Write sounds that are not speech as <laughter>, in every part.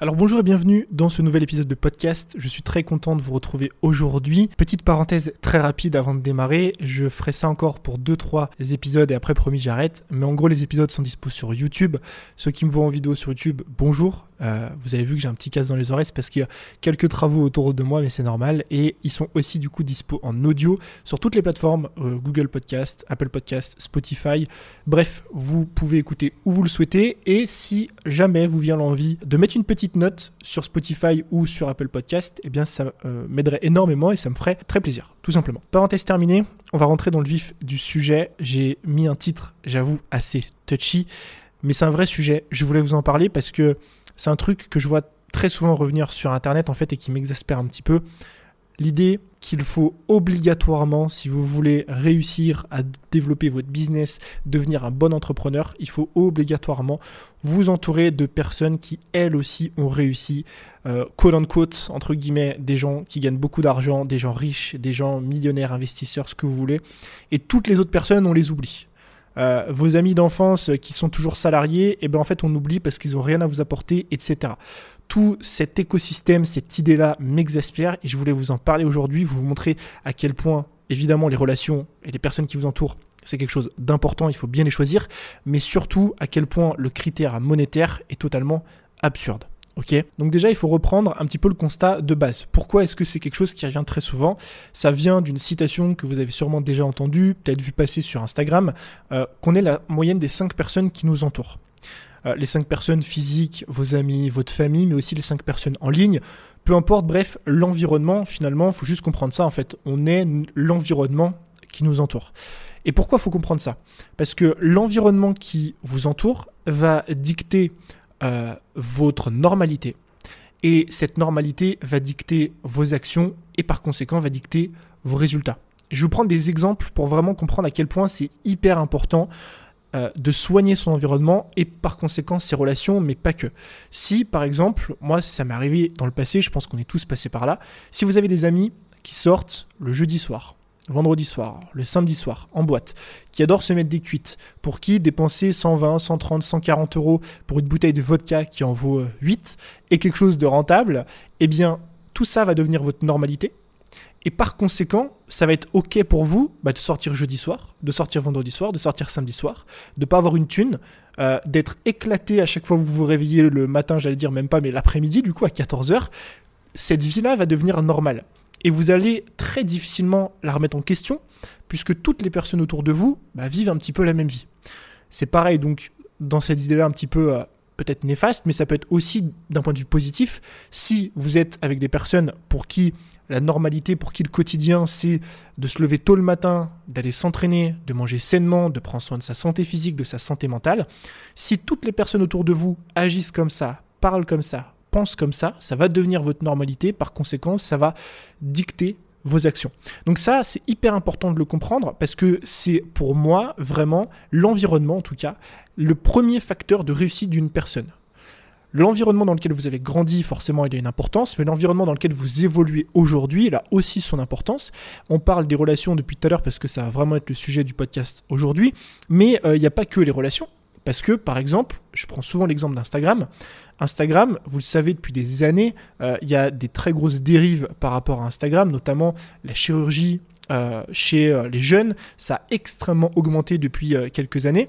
Alors bonjour et bienvenue dans ce nouvel épisode de podcast. Je suis très content de vous retrouver aujourd'hui. Petite parenthèse très rapide avant de démarrer. Je ferai ça encore pour 2-3 épisodes et après promis j'arrête. Mais en gros les épisodes sont dispo sur YouTube. Ceux qui me voient en vidéo sur YouTube, bonjour. Euh, vous avez vu que j'ai un petit casse dans les oreilles, c'est parce qu'il y a quelques travaux autour de moi, mais c'est normal. Et ils sont aussi du coup dispo en audio sur toutes les plateformes euh, Google Podcast, Apple Podcast, Spotify. Bref, vous pouvez écouter où vous le souhaitez. Et si jamais vous vient l'envie de mettre une petite note sur Spotify ou sur Apple Podcast, eh bien ça euh, m'aiderait énormément et ça me ferait très plaisir, tout simplement. Parenthèse terminée, on va rentrer dans le vif du sujet. J'ai mis un titre, j'avoue, assez touchy, mais c'est un vrai sujet. Je voulais vous en parler parce que c'est un truc que je vois très souvent revenir sur Internet en fait et qui m'exaspère un petit peu. L'idée qu'il faut obligatoirement, si vous voulez réussir à développer votre business, devenir un bon entrepreneur, il faut obligatoirement vous entourer de personnes qui, elles aussi, ont réussi, euh, quote entre guillemets, des gens qui gagnent beaucoup d'argent, des gens riches, des gens millionnaires, investisseurs, ce que vous voulez. Et toutes les autres personnes, on les oublie. Euh, vos amis d'enfance qui sont toujours salariés, et eh ben en fait on oublie parce qu'ils ont rien à vous apporter, etc. Tout cet écosystème, cette idée-là m'exaspère et je voulais vous en parler aujourd'hui, vous montrer à quel point évidemment les relations et les personnes qui vous entourent c'est quelque chose d'important, il faut bien les choisir, mais surtout à quel point le critère monétaire est totalement absurde. Ok? Donc déjà, il faut reprendre un petit peu le constat de base. Pourquoi est-ce que c'est quelque chose qui revient très souvent? Ça vient d'une citation que vous avez sûrement déjà entendue, peut-être vu passer sur Instagram, euh, qu'on est la moyenne des 5 personnes qui nous entourent. Euh, les 5 personnes physiques, vos amis, votre famille, mais aussi les 5 personnes en ligne. Peu importe, bref, l'environnement, finalement, faut juste comprendre ça. En fait, on est l'environnement qui nous entoure. Et pourquoi faut comprendre ça? Parce que l'environnement qui vous entoure va dicter euh, votre normalité. Et cette normalité va dicter vos actions et par conséquent va dicter vos résultats. Je vais vous prendre des exemples pour vraiment comprendre à quel point c'est hyper important euh, de soigner son environnement et par conséquent ses relations, mais pas que. Si par exemple, moi ça m'est arrivé dans le passé, je pense qu'on est tous passés par là, si vous avez des amis qui sortent le jeudi soir, vendredi soir, le samedi soir, en boîte, qui adore se mettre des cuites, pour qui dépenser 120, 130, 140 euros pour une bouteille de vodka qui en vaut 8 est quelque chose de rentable, eh bien, tout ça va devenir votre normalité. Et par conséquent, ça va être OK pour vous bah, de sortir jeudi soir, de sortir vendredi soir, de sortir samedi soir, de pas avoir une thune, euh, d'être éclaté à chaque fois que vous vous réveillez le matin, j'allais dire même pas, mais l'après-midi, du coup à 14h. Cette vie-là va devenir normale et vous allez très difficilement la remettre en question, puisque toutes les personnes autour de vous bah, vivent un petit peu la même vie. C'est pareil donc dans cette idée-là un petit peu euh, peut-être néfaste, mais ça peut être aussi d'un point de vue positif, si vous êtes avec des personnes pour qui la normalité, pour qui le quotidien, c'est de se lever tôt le matin, d'aller s'entraîner, de manger sainement, de prendre soin de sa santé physique, de sa santé mentale, si toutes les personnes autour de vous agissent comme ça, parlent comme ça, pense comme ça, ça va devenir votre normalité, par conséquent, ça va dicter vos actions. Donc ça, c'est hyper important de le comprendre parce que c'est pour moi vraiment l'environnement, en tout cas, le premier facteur de réussite d'une personne. L'environnement dans lequel vous avez grandi, forcément, il a une importance, mais l'environnement dans lequel vous évoluez aujourd'hui, il a aussi son importance. On parle des relations depuis tout à l'heure parce que ça va vraiment être le sujet du podcast aujourd'hui, mais euh, il n'y a pas que les relations. Parce que, par exemple, je prends souvent l'exemple d'Instagram. Instagram, vous le savez depuis des années, euh, il y a des très grosses dérives par rapport à Instagram, notamment la chirurgie euh, chez les jeunes. Ça a extrêmement augmenté depuis quelques années.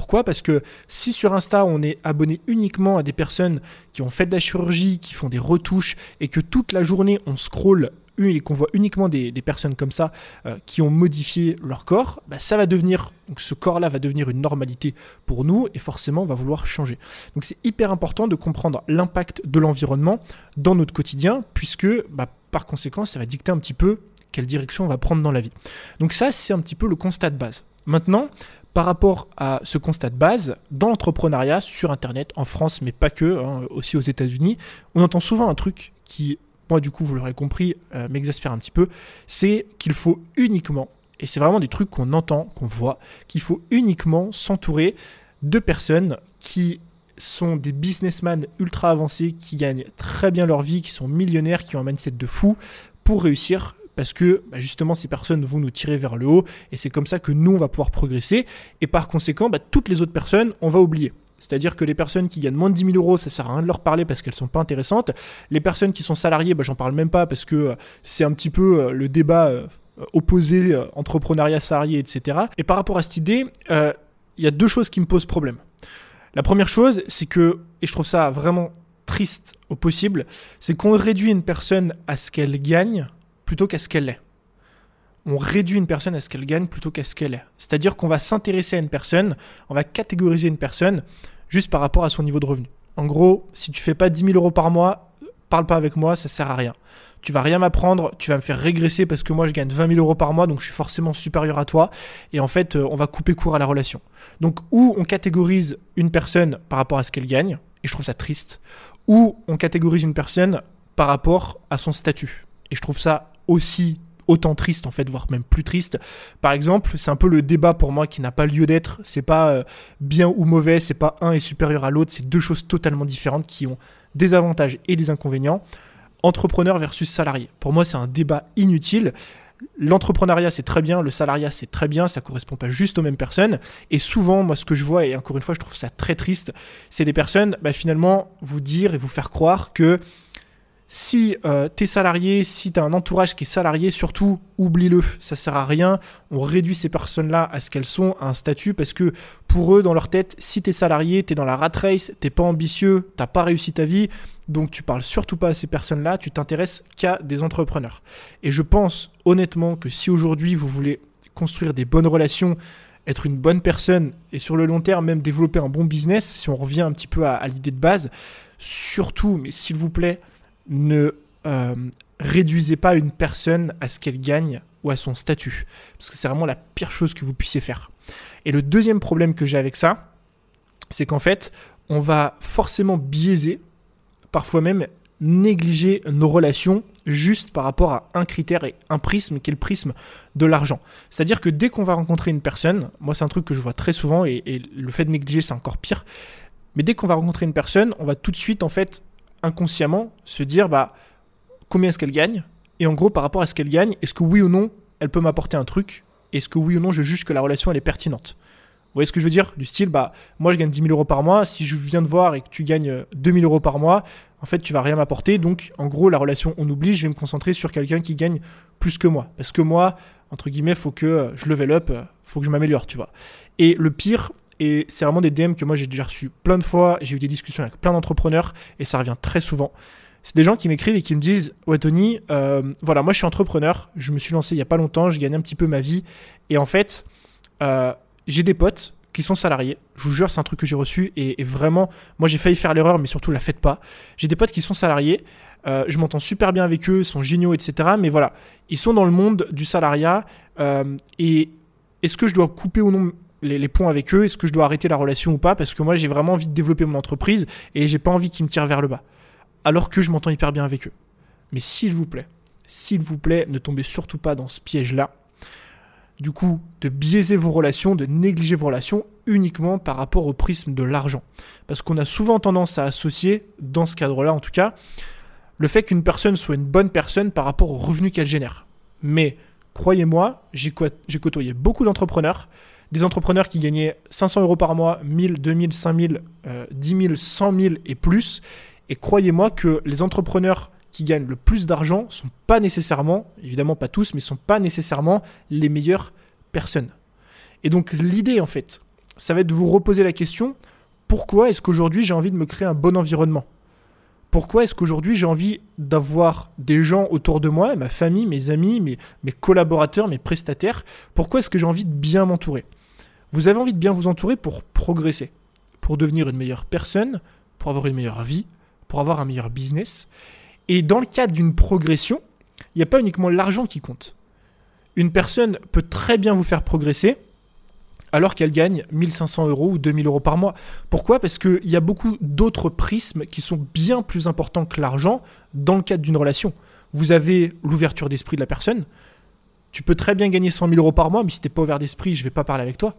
Pourquoi? Parce que si sur Insta on est abonné uniquement à des personnes qui ont fait de la chirurgie, qui font des retouches et que toute la journée on scrolle et qu'on voit uniquement des, personnes comme ça euh, qui ont modifié leur corps, bah, ça va devenir, donc ce corps-là va devenir une normalité pour nous et forcément on va vouloir changer. Donc c'est hyper important de comprendre l'impact de l'environnement dans notre quotidien puisque bah, par conséquent ça va dicter un petit peu quelle direction on va prendre dans la vie. Donc ça c'est un petit peu le constat de base. Maintenant, par rapport à ce constat de base, dans l'entrepreneuriat, sur Internet, en France, mais pas que, hein, aussi aux États-Unis, on entend souvent un truc qui moi du coup vous l'aurez compris, euh, m'exaspère un petit peu, c'est qu'il faut uniquement, et c'est vraiment des trucs qu'on entend, qu'on voit, qu'il faut uniquement s'entourer de personnes qui sont des businessmen ultra avancés, qui gagnent très bien leur vie, qui sont millionnaires, qui ont un mindset de fou pour réussir parce que bah, justement ces personnes vont nous tirer vers le haut et c'est comme ça que nous on va pouvoir progresser et par conséquent bah, toutes les autres personnes on va oublier. C'est-à-dire que les personnes qui gagnent moins de 10 000 euros, ça sert à rien de leur parler parce qu'elles sont pas intéressantes. Les personnes qui sont salariées, bah, j'en parle même pas parce que euh, c'est un petit peu euh, le débat euh, opposé entrepreneuriat salarié, etc. Et par rapport à cette idée, il y a deux choses qui me posent problème. La première chose, c'est que, et je trouve ça vraiment triste au possible, c'est qu'on réduit une personne à ce qu'elle gagne plutôt qu'à ce qu'elle est. On réduit une personne à ce qu'elle gagne plutôt qu'à ce qu'elle est. C'est-à-dire qu'on va s'intéresser à une personne, on va catégoriser une personne juste par rapport à son niveau de revenu. En gros, si tu fais pas 10 000 euros par mois, parle pas avec moi, ça sert à rien. Tu vas rien m'apprendre, tu vas me faire régresser parce que moi je gagne 20 000 euros par mois, donc je suis forcément supérieur à toi. Et en fait, euh, on va couper court à la relation. Donc, ou on catégorise une personne par rapport à ce qu'elle gagne, et je trouve ça triste, ou on catégorise une personne par rapport à son statut. Et je trouve ça aussi autant triste en fait, voire même plus triste. Par exemple, c'est un peu le débat pour moi qui n'a pas lieu d'être. C'est pas euh, bien ou mauvais, c'est pas un est supérieur à l'autre, c'est deux choses totalement différentes qui ont des avantages et des inconvénients. Entrepreneur versus salarié. Pour moi, c'est un débat inutile. L'entrepreneuriat, c'est très bien, le salariat, c'est très bien, ça correspond pas juste aux mêmes personnes. Et souvent, moi, ce que je vois, et encore une fois, je trouve ça très triste, c'est des personnes, bah, finalement, vous dire et vous faire croire que si euh, tu es salarié, si tu as un entourage qui est salarié, surtout oublie-le, ça sert à rien. On réduit ces personnes-là à ce qu'elles sont, à un statut, parce que pour eux, dans leur tête, si tu es salarié, tu es dans la rat race, t'es pas ambitieux, t'as pas réussi ta vie, donc tu parles surtout pas à ces personnes-là, tu t'intéresses qu'à des entrepreneurs. Et je pense honnêtement que si aujourd'hui vous voulez construire des bonnes relations, être une bonne personne et sur le long terme même développer un bon business, si on revient un petit peu à l'idée de base, surtout, mais s'il vous plaît, ne euh, réduisez pas une personne à ce qu'elle gagne ou à son statut. Parce que c'est vraiment la pire chose que vous puissiez faire. Et le deuxième problème que j'ai avec ça, c'est qu'en fait, on va forcément biaiser, parfois même négliger nos relations juste par rapport à un critère et un prisme qui est le prisme de l'argent. C'est-à-dire que dès qu'on va rencontrer une personne, moi c'est un truc que je vois très souvent et, et le fait de négliger c'est encore pire, mais dès qu'on va rencontrer une personne, on va tout de suite en fait inconsciemment se dire bah combien est-ce qu'elle gagne? Et en gros par rapport à ce qu'elle gagne, est-ce que oui ou non elle peut m'apporter un truc? Est-ce que oui ou non je juge que la relation elle est pertinente? Vous voyez ce que je veux dire? Du style bah moi je gagne 10 000 euros par mois, si je viens de voir et que tu gagnes 2 000 euros par mois, en fait tu vas rien m'apporter. Donc en gros la relation on oublie, je vais me concentrer sur quelqu'un qui gagne plus que moi. Parce que moi entre guillemets faut que je level up, faut que je m'améliore tu vois. Et le pire et c'est vraiment des DM que moi j'ai déjà reçu plein de fois. J'ai eu des discussions avec plein d'entrepreneurs et ça revient très souvent. C'est des gens qui m'écrivent et qui me disent Ouais, Tony, euh, voilà, moi je suis entrepreneur. Je me suis lancé il n'y a pas longtemps. Je gagne un petit peu ma vie. Et en fait, euh, j'ai des potes qui sont salariés. Je vous jure, c'est un truc que j'ai reçu. Et, vraiment, moi j'ai failli faire l'erreur, mais surtout la faites pas. J'ai des potes qui sont salariés. Euh, je m'entends super bien avec eux, ils sont géniaux, etc. Mais voilà, ils sont dans le monde du salariat. et est-ce que je dois couper ou non les, ponts avec eux, est-ce que je dois arrêter la relation ou pas Parce que moi j'ai vraiment envie de développer mon entreprise et j'ai pas envie qu'ils me tirent vers le bas. Alors que je m'entends hyper bien avec eux. Mais s'il vous plaît, s'il vous plaît, ne tombez surtout pas dans ce piège-là. Du coup, de biaiser vos relations, de négliger vos relations uniquement par rapport au prisme de l'argent. Parce qu'on a souvent tendance à associer, dans ce cadre-là en tout cas, le fait qu'une personne soit une bonne personne par rapport au revenu qu'elle génère. Mais croyez-moi, j'ai côtoyé beaucoup d'entrepreneurs des entrepreneurs qui gagnaient 500 euros par mois, 1000, 2000, 5000, 10 000, 100 000 et plus. Et croyez-moi que les entrepreneurs qui gagnent le plus d'argent sont pas nécessairement, évidemment pas tous, mais sont pas nécessairement les meilleures personnes. Et donc l'idée en fait, ça va être de vous reposer la question, pourquoi est-ce qu'aujourd'hui j'ai envie de me créer un bon environnement? Pourquoi est-ce qu'aujourd'hui j'ai envie d'avoir des gens autour de moi, ma famille, mes amis, mes, mes collaborateurs, mes prestataires? Pourquoi est-ce que j'ai envie de bien m'entourer? Vous avez envie de bien vous entourer pour progresser, pour devenir une meilleure personne, pour avoir une meilleure vie, pour avoir un meilleur business. Et dans le cadre d'une progression, il n'y a pas uniquement l'argent qui compte. Une personne peut très bien vous faire progresser alors qu'elle gagne 1500 euros ou 2000 euros par mois. Pourquoi? Parce qu'il y a beaucoup d'autres prismes qui sont bien plus importants que l'argent dans le cadre d'une relation. Vous avez l'ouverture d'esprit de la personne. Tu peux très bien gagner 100 000 euros par mois, mais si tu n'es pas ouvert d'esprit, je ne vais pas parler avec toi.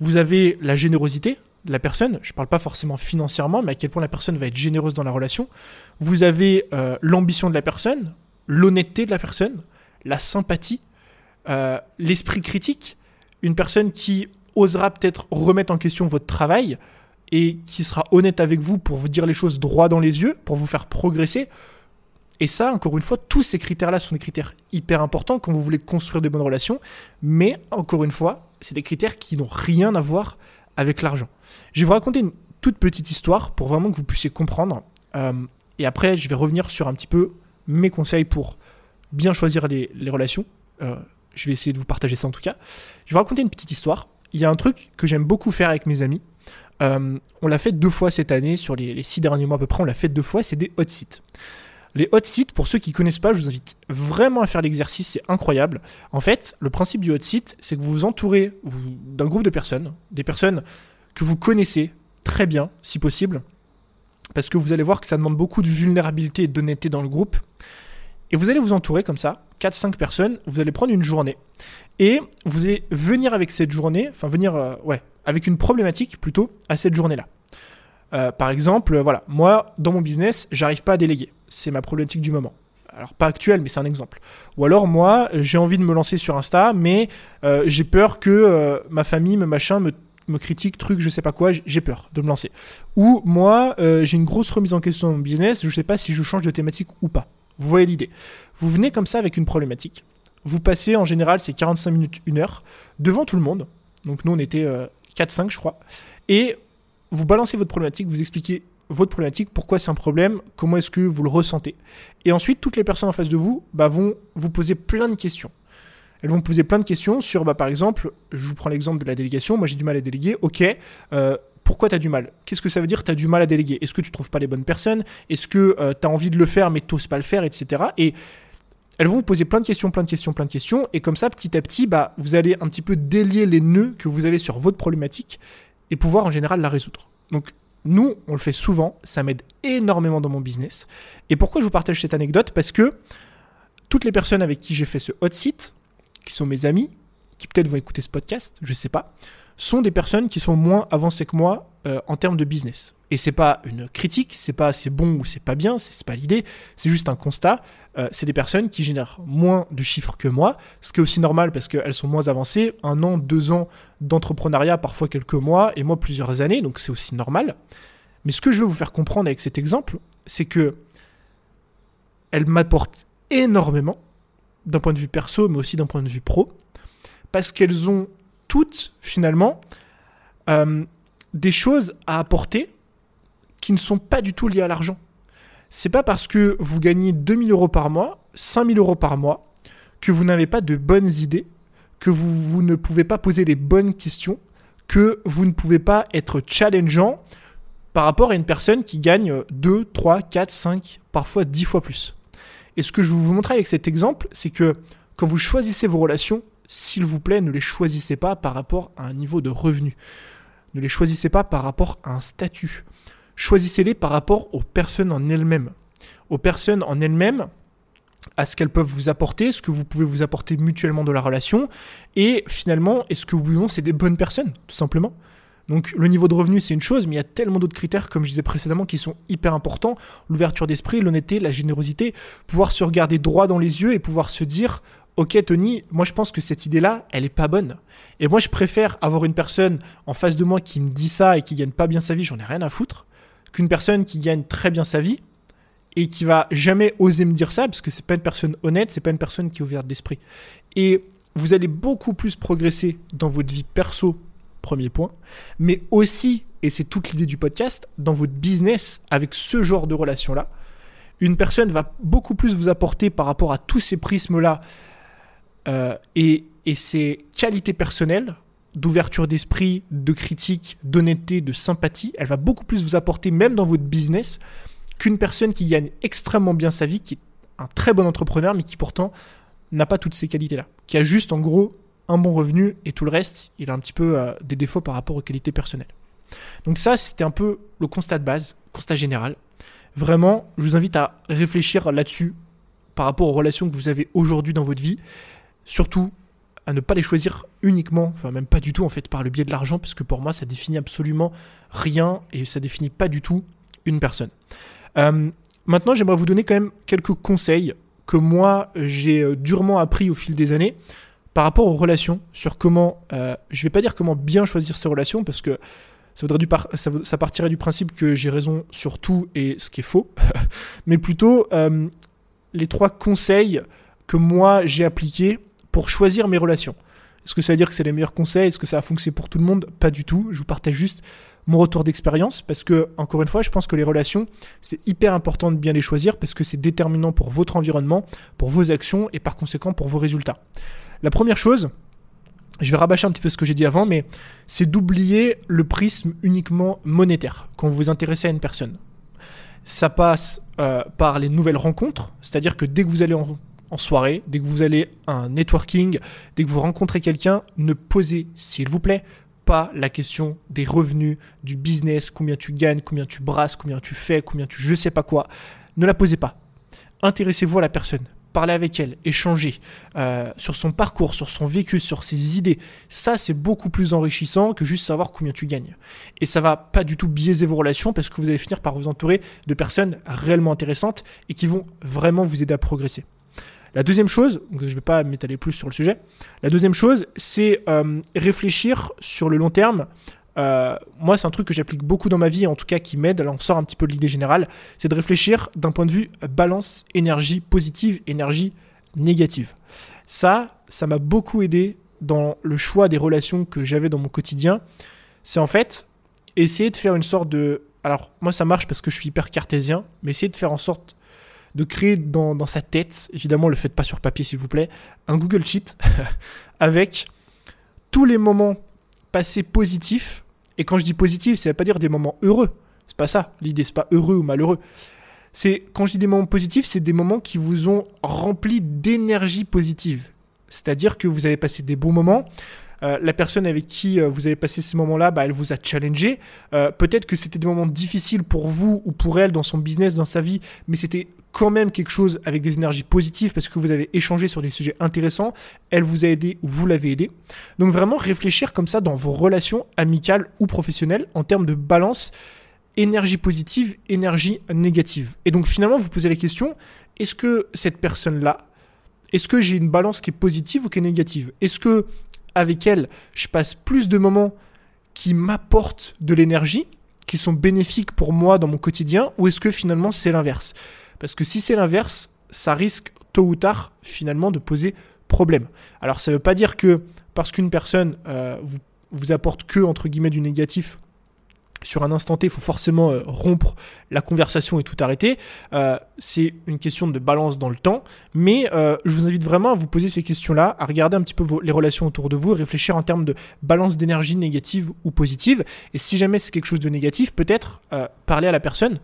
Vous avez la générosité de la personne, je ne parle pas forcément financièrement, mais à quel point la personne va être généreuse dans la relation. Vous avez euh, l'ambition de la personne, l'honnêteté de la personne, la sympathie, euh, l'esprit critique, une personne qui osera peut-être remettre en question votre travail, et qui sera honnête avec vous pour vous dire les choses droit dans les yeux, pour vous faire progresser. Et ça, encore une fois, tous ces critères-là sont des critères hyper importants quand vous voulez construire de bonnes relations. Mais encore une fois, c'est des critères qui n'ont rien à voir avec l'argent. Je vais vous raconter une toute petite histoire pour vraiment que vous puissiez comprendre. Euh, et après, je vais revenir sur un petit peu mes conseils pour bien choisir les, relations. Euh, je vais essayer de vous partager ça en tout cas. Je vais raconter une petite histoire. Il y a un truc que j'aime beaucoup faire avec mes amis. Euh, on l'a fait deux fois cette année, sur les, les, six derniers mois à peu près, on l'a fait deux fois, c'est des hot sites. Les hot sites, pour ceux qui ne connaissent pas, je vous invite vraiment à faire l'exercice, c'est incroyable. En fait, le principe du hot site, c'est que vous vous entourez d'un groupe de personnes, des personnes que vous connaissez très bien, si possible, parce que vous allez voir que ça demande beaucoup de vulnérabilité et d'honnêteté dans le groupe. Et vous allez vous entourer comme ça, 4-5 personnes, vous allez prendre une journée. Et vous allez venir avec cette journée, enfin venir, euh, ouais, avec une problématique plutôt à cette journée-là. Euh, par exemple, voilà, moi, dans mon business, j'arrive pas à déléguer. C'est ma problématique du moment. Alors pas actuelle, mais c'est un exemple. Ou alors moi, j'ai envie de me lancer sur Insta, mais euh, j'ai peur que euh, ma famille, me machin, me, critique, truc, je sais pas quoi, j'ai peur de me lancer. Ou moi, j'ai une grosse remise en question de mon business, je sais pas si je change de thématique ou pas. Vous voyez l'idée. Vous venez comme ça avec une problématique. Vous passez en général, c'est 45 minutes, une heure, devant tout le monde. Donc nous, on était 4-5, je crois. Et vous balancez votre problématique, vous expliquez votre problématique, pourquoi c'est un problème, comment est-ce que vous le ressentez. Et ensuite, toutes les personnes en face de vous bah, vont vous poser plein de questions. Elles vont poser plein de questions sur, bah, par exemple, je vous prends l'exemple de la délégation, moi j'ai du mal à déléguer, ok, euh, pourquoi tu as du mal? Qu'est-ce que ça veut dire tu as du mal à déléguer? Est-ce que tu trouves pas les bonnes personnes? Est-ce que euh, tu as envie de le faire mais tu n'oses pas le faire, etc. Et elles vont vous poser plein de questions, plein de questions, plein de questions, et comme ça, petit à petit, bah, vous allez un petit peu délier les nœuds que vous avez sur votre problématique et pouvoir en général la résoudre. Donc nous, on le fait souvent, ça m'aide énormément dans mon business. Et pourquoi je vous partage cette anecdote? Parce que toutes les personnes avec qui j'ai fait ce hot site, qui sont mes amis, qui peut-être vont écouter ce podcast, je ne sais pas, sont des personnes qui sont moins avancées que moi euh, en termes de business. Et c'est pas une critique, c'est pas c'est bon ou c'est pas bien, c'est pas l'idée, c'est juste un constat. Euh, c'est des personnes qui génèrent moins de chiffres que moi, ce qui est aussi normal parce qu'elles sont moins avancées, un an, deux ans d'entrepreneuriat, parfois quelques mois, et moi plusieurs années, donc c'est aussi normal. Mais ce que je veux vous faire comprendre avec cet exemple, c'est que elles m'apportent énormément, d'un point de vue perso, mais aussi d'un point de vue pro, parce qu'elles ont toutes, finalement, euh, des choses à apporter qui ne sont pas du tout liées à l'argent. C'est pas parce que vous gagnez 2000 euros par mois, 5000 euros par mois, que vous n'avez pas de bonnes idées, que vous, vous, ne pouvez pas poser les bonnes questions, que vous ne pouvez pas être challengeant par rapport à une personne qui gagne 2, 3, 4, 5, parfois 10 fois plus. Et ce que je vous montrer avec cet exemple, c'est que quand vous choisissez vos relations, s'il vous plaît, ne les choisissez pas par rapport à un niveau de revenu. Ne les choisissez pas par rapport à un statut. Choisissez-les par rapport aux personnes en elles-mêmes. Aux personnes en elles-mêmes, à ce qu'elles peuvent vous apporter, ce que vous pouvez vous apporter mutuellement de la relation, et finalement, est-ce que oui ou non c'est des bonnes personnes, tout simplement. Donc le niveau de revenu c'est une chose, mais il y a tellement d'autres critères, comme je disais précédemment, qui sont hyper importants. L'ouverture d'esprit, l'honnêteté, la générosité, pouvoir se regarder droit dans les yeux et pouvoir se dire, ok Tony, moi je pense que cette idée-là, elle est pas bonne. Et moi je préfère avoir une personne en face de moi qui me dit ça et qui gagne pas bien sa vie, j'en ai rien à foutre, qu'une personne qui gagne très bien sa vie et qui va jamais oser me dire ça parce que c'est pas une personne honnête, c'est pas une personne qui est ouverte d'esprit. Et vous allez beaucoup plus progresser dans votre vie perso, premier point, mais aussi, et c'est toute l'idée du podcast, dans votre business avec ce genre de relation-là. Une personne va beaucoup plus vous apporter par rapport à tous ces prismes-là euh, et, ses qualités personnelles d'ouverture d'esprit, de critique, d'honnêteté, de sympathie, elle va beaucoup plus vous apporter, même dans votre business, qu'une personne qui gagne extrêmement bien sa vie, qui est un très bon entrepreneur, mais qui pourtant n'a pas toutes ces qualités-là. Qui a juste, en gros, un bon revenu et tout le reste, il a un petit peu euh, des défauts par rapport aux qualités personnelles. Donc ça, c'était un peu le constat de base, constat général. Vraiment, je vous invite à réfléchir là-dessus par rapport aux relations que vous avez aujourd'hui dans votre vie. Surtout à ne pas les choisir uniquement, enfin même pas du tout en fait, par le biais de l'argent, parce que pour moi ça définit absolument rien et ça définit pas du tout une personne. Euh, maintenant j'aimerais vous donner quand même quelques conseils que moi j'ai euh, durement appris au fil des années par rapport aux relations, sur comment, euh, je vais pas dire comment bien choisir ses relations, parce que Ça, voudrait du ça, ça, partirait du principe que j'ai raison sur tout et ce qui est faux, <laughs> mais plutôt les trois conseils que moi j'ai appliqués pour choisir mes relations. Est-ce que ça veut dire que c'est les meilleurs conseils? Est-ce que ça a fonctionné pour tout le monde? Pas du tout. Je vous partage juste mon retour d'expérience parce que, encore une fois, je pense que les relations, c'est hyper important de bien les choisir parce que c'est déterminant pour votre environnement, pour vos actions et par conséquent pour vos résultats. La première chose, je vais rabâcher un petit peu ce que j'ai dit avant, mais c'est d'oublier le prisme uniquement monétaire quand vous vous intéressez à une personne. Ça passe euh, par les nouvelles rencontres, c'est-à-dire que dès que vous allez en, en, soirée, dès que vous allez à un networking, dès que vous rencontrez quelqu'un, ne posez, s'il vous plaît, pas la question des revenus, du business, combien tu gagnes, combien tu brasses, combien tu fais, combien tu je sais pas quoi. Ne la posez pas. Intéressez-vous à la personne parler avec elle, échanger euh, sur son parcours, sur son vécu, sur ses idées, ça c'est beaucoup plus enrichissant que juste savoir combien tu gagnes. Et ça va pas du tout biaiser vos relations parce que vous allez finir par vous entourer de personnes réellement intéressantes et qui vont vraiment vous aider à progresser. La deuxième chose, je ne vais pas m'étaler plus sur le sujet, la deuxième chose, c'est euh, réfléchir sur le long terme euh, moi, c'est un truc que j'applique beaucoup dans ma vie, en tout cas qui m'aide. Là, on sort un petit peu de l'idée générale. C'est de réfléchir d'un point de vue balance énergie positive, énergie négative. Ça, ça m'a beaucoup aidé dans le choix des relations que j'avais dans mon quotidien. C'est en fait essayer de faire une sorte de. Alors, moi, ça marche parce que je suis hyper cartésien, mais essayer de faire en sorte de créer dans, dans sa tête, évidemment, le faites pas sur papier, s'il vous plaît, un Google Sheet <laughs> avec tous les moments passés positifs et quand je dis positif, ça veut pas dire des moments heureux. C'est pas ça. L'idée, c'est pas heureux ou malheureux. C'est quand je dis des moments positifs, c'est des moments qui vous ont rempli d'énergie positive. C'est-à-dire que vous avez passé des bons moments. Euh, la personne avec qui euh, vous avez passé ces moments-là, bah, elle vous a challengé. Euh, peut-être que c'était des moments difficiles pour vous ou pour elle dans son business, dans sa vie, mais c'était quand même quelque chose avec des énergies positives parce que vous avez échangé sur des sujets intéressants, elle vous a aidé ou vous l'avez aidé. Donc vraiment réfléchir comme ça dans vos relations amicales ou professionnelles en termes de balance énergie positive, énergie négative. Et donc finalement vous posez la question, est-ce que cette personne-là, est-ce que j'ai une balance qui est positive ou qui est négative? Est-ce que avec elle, je passe plus de moments qui m'apportent de l'énergie, qui sont bénéfiques pour moi dans mon quotidien, ou est-ce que finalement c'est l'inverse? Parce que si c'est l'inverse, ça risque tôt ou tard finalement de poser problème. Alors ça ne veut pas dire que parce qu'une personne euh, vous, vous apporte que entre guillemets du négatif, sur un instant T, il faut forcément euh, rompre la conversation et tout arrêter. Euh, c'est une question de balance dans le temps. Mais je vous invite vraiment à vous poser ces questions-là, à regarder un petit peu les relations autour de vous, réfléchir en termes de balance d'énergie négative ou positive. Et si jamais c'est quelque chose de négatif, peut-être parler à la personne,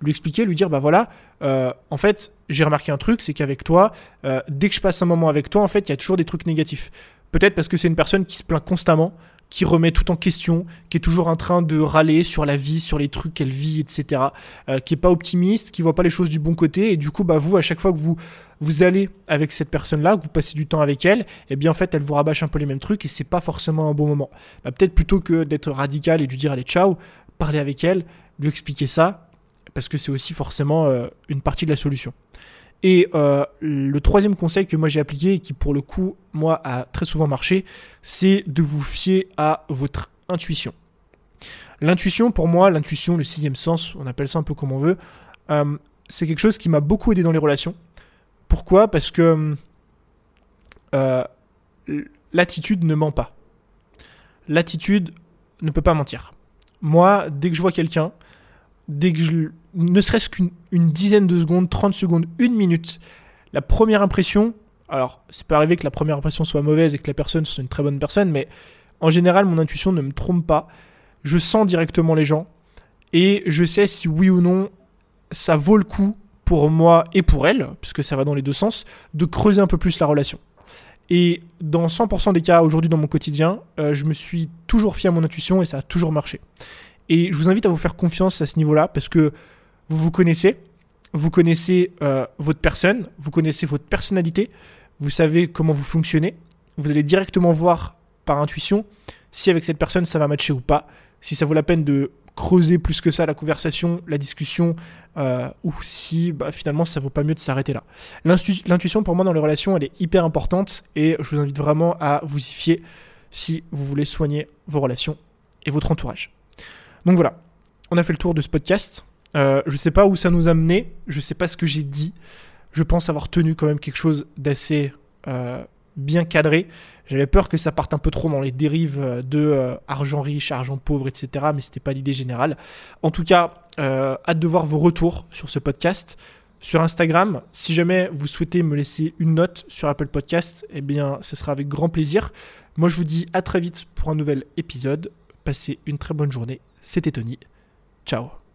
lui expliquer, lui dire bah voilà, euh, en fait, j'ai remarqué un truc, c'est qu'avec toi, euh, dès que je passe un moment avec toi, en fait, il y a toujours des trucs négatifs. Peut-être parce que c'est une personne qui se plaint constamment, qui remet tout en question, qui est toujours en train de râler sur la vie, sur les trucs qu'elle vit, etc. Euh, qui est pas optimiste, qui voit pas les choses du bon côté, et du coup, bah vous, à chaque fois que vous vous allez avec cette personne-là, que vous passez du temps avec elle, eh bien en fait, elle vous rabâche un peu les mêmes trucs et c'est pas forcément un bon moment. Bah, peut-être plutôt que d'être radical et de lui dire allez ciao, parler avec elle, lui expliquer ça, parce que c'est aussi forcément euh, une partie de la solution. Et euh, le troisième conseil que moi j'ai appliqué et qui pour le coup moi a très souvent marché, c'est de vous fier à votre intuition. L'intuition pour moi, l'intuition, le sixième sens, on appelle ça un peu comme on veut, euh, c'est quelque chose qui m'a beaucoup aidé dans les relations. Pourquoi? Parce que l'attitude ne ment pas. L'attitude ne peut pas mentir. Moi, dès que je vois quelqu'un, dès que je, ne serait-ce qu'une dizaine de secondes, 30 secondes, une minute, la première impression, alors c'est peut arriver que la première impression soit mauvaise et que la personne soit une très bonne personne, mais en général mon intuition ne me trompe pas. Je sens directement les gens et je sais si oui ou non ça vaut le coup pour moi et pour elle, puisque ça va dans les deux sens, de creuser un peu plus la relation. Et dans 100% des cas aujourd'hui dans mon quotidien, euh, je me suis toujours fié à mon intuition et ça a toujours marché. Et je vous invite à vous faire confiance à ce niveau-là parce que vous vous connaissez, vous connaissez euh, votre personne, vous connaissez votre personnalité, vous savez comment vous fonctionnez. Vous allez directement voir par intuition si avec cette personne ça va matcher ou pas, si ça vaut la peine de creuser plus que ça la conversation, la discussion, euh, ou si bah, finalement ça vaut pas mieux de s'arrêter là. L'intuition pour moi dans les relations elle est hyper importante et je vous invite vraiment à vous y fier si vous voulez soigner vos relations et votre entourage. Donc voilà, on a fait le tour de ce podcast. Euh, je sais pas où ça nous a mené, je sais pas ce que j'ai dit. Je pense avoir tenu quand même quelque chose d'assez euh, bien cadré. J'avais peur que ça parte un peu trop dans les dérives euh, de euh, argent riche, argent pauvre, etc. Mais c'était pas l'idée générale. En tout cas, hâte de voir vos retours sur ce podcast. Sur Instagram, si jamais vous souhaitez me laisser une note sur Apple Podcast, eh bien, ce sera avec grand plaisir. Moi, je vous dis à très vite pour un nouvel épisode. Passez une très bonne journée. C'était Tony. Ciao.